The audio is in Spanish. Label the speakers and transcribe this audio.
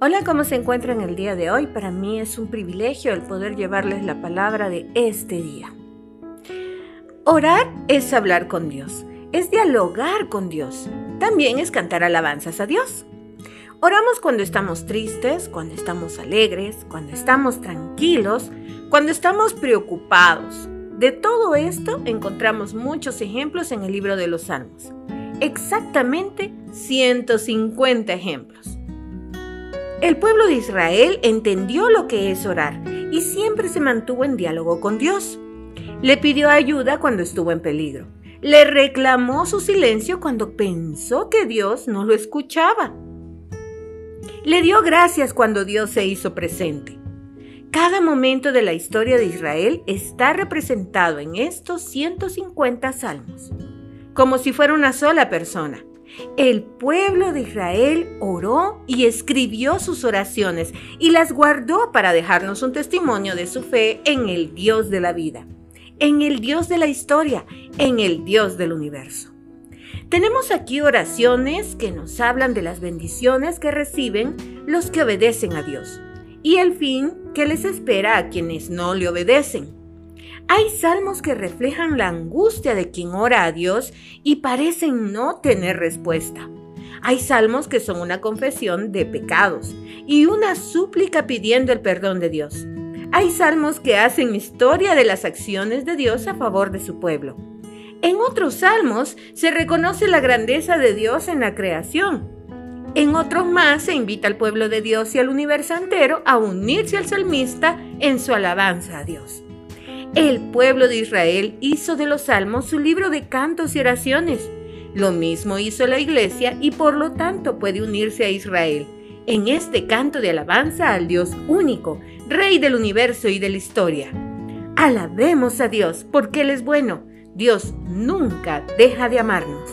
Speaker 1: Hola, ¿cómo se encuentran el día de hoy? Para mí es un privilegio el poder llevarles la palabra de este día. Orar es hablar con Dios, es dialogar con Dios, también es cantar alabanzas a Dios. Oramos cuando estamos tristes, cuando estamos alegres, cuando estamos tranquilos, cuando estamos preocupados. De todo esto encontramos muchos ejemplos en el libro de los Salmos. Exactamente 150 ejemplos. El pueblo de Israel entendió lo que es orar y siempre se mantuvo en diálogo con Dios. Le pidió ayuda cuando estuvo en peligro. Le reclamó su silencio cuando pensó que Dios no lo escuchaba. Le dio gracias cuando Dios se hizo presente. Cada momento de la historia de Israel está representado en estos 150 salmos, como si fuera una sola persona. El pueblo de Israel oró y escribió sus oraciones y las guardó para dejarnos un testimonio de su fe en el Dios de la vida, en el Dios de la historia, en el Dios del universo. Tenemos aquí oraciones que nos hablan de las bendiciones que reciben los que obedecen a Dios y el fin que les espera a quienes no le obedecen. Hay salmos que reflejan la angustia de quien ora a Dios y parecen no tener respuesta. Hay salmos que son una confesión de pecados y una súplica pidiendo el perdón de Dios. Hay salmos que hacen historia de las acciones de Dios a favor de su pueblo. En otros salmos se reconoce la grandeza de Dios en la creación. En otros más se invita al pueblo de Dios y al universo entero a unirse al salmista en su alabanza a Dios. El pueblo de Israel hizo de los salmos su libro de cantos y oraciones. Lo mismo hizo la iglesia y por lo tanto puede unirse a Israel en este canto de alabanza al Dios único, Rey del universo y de la historia. Alabemos a Dios porque Él es bueno. Dios nunca deja de amarnos.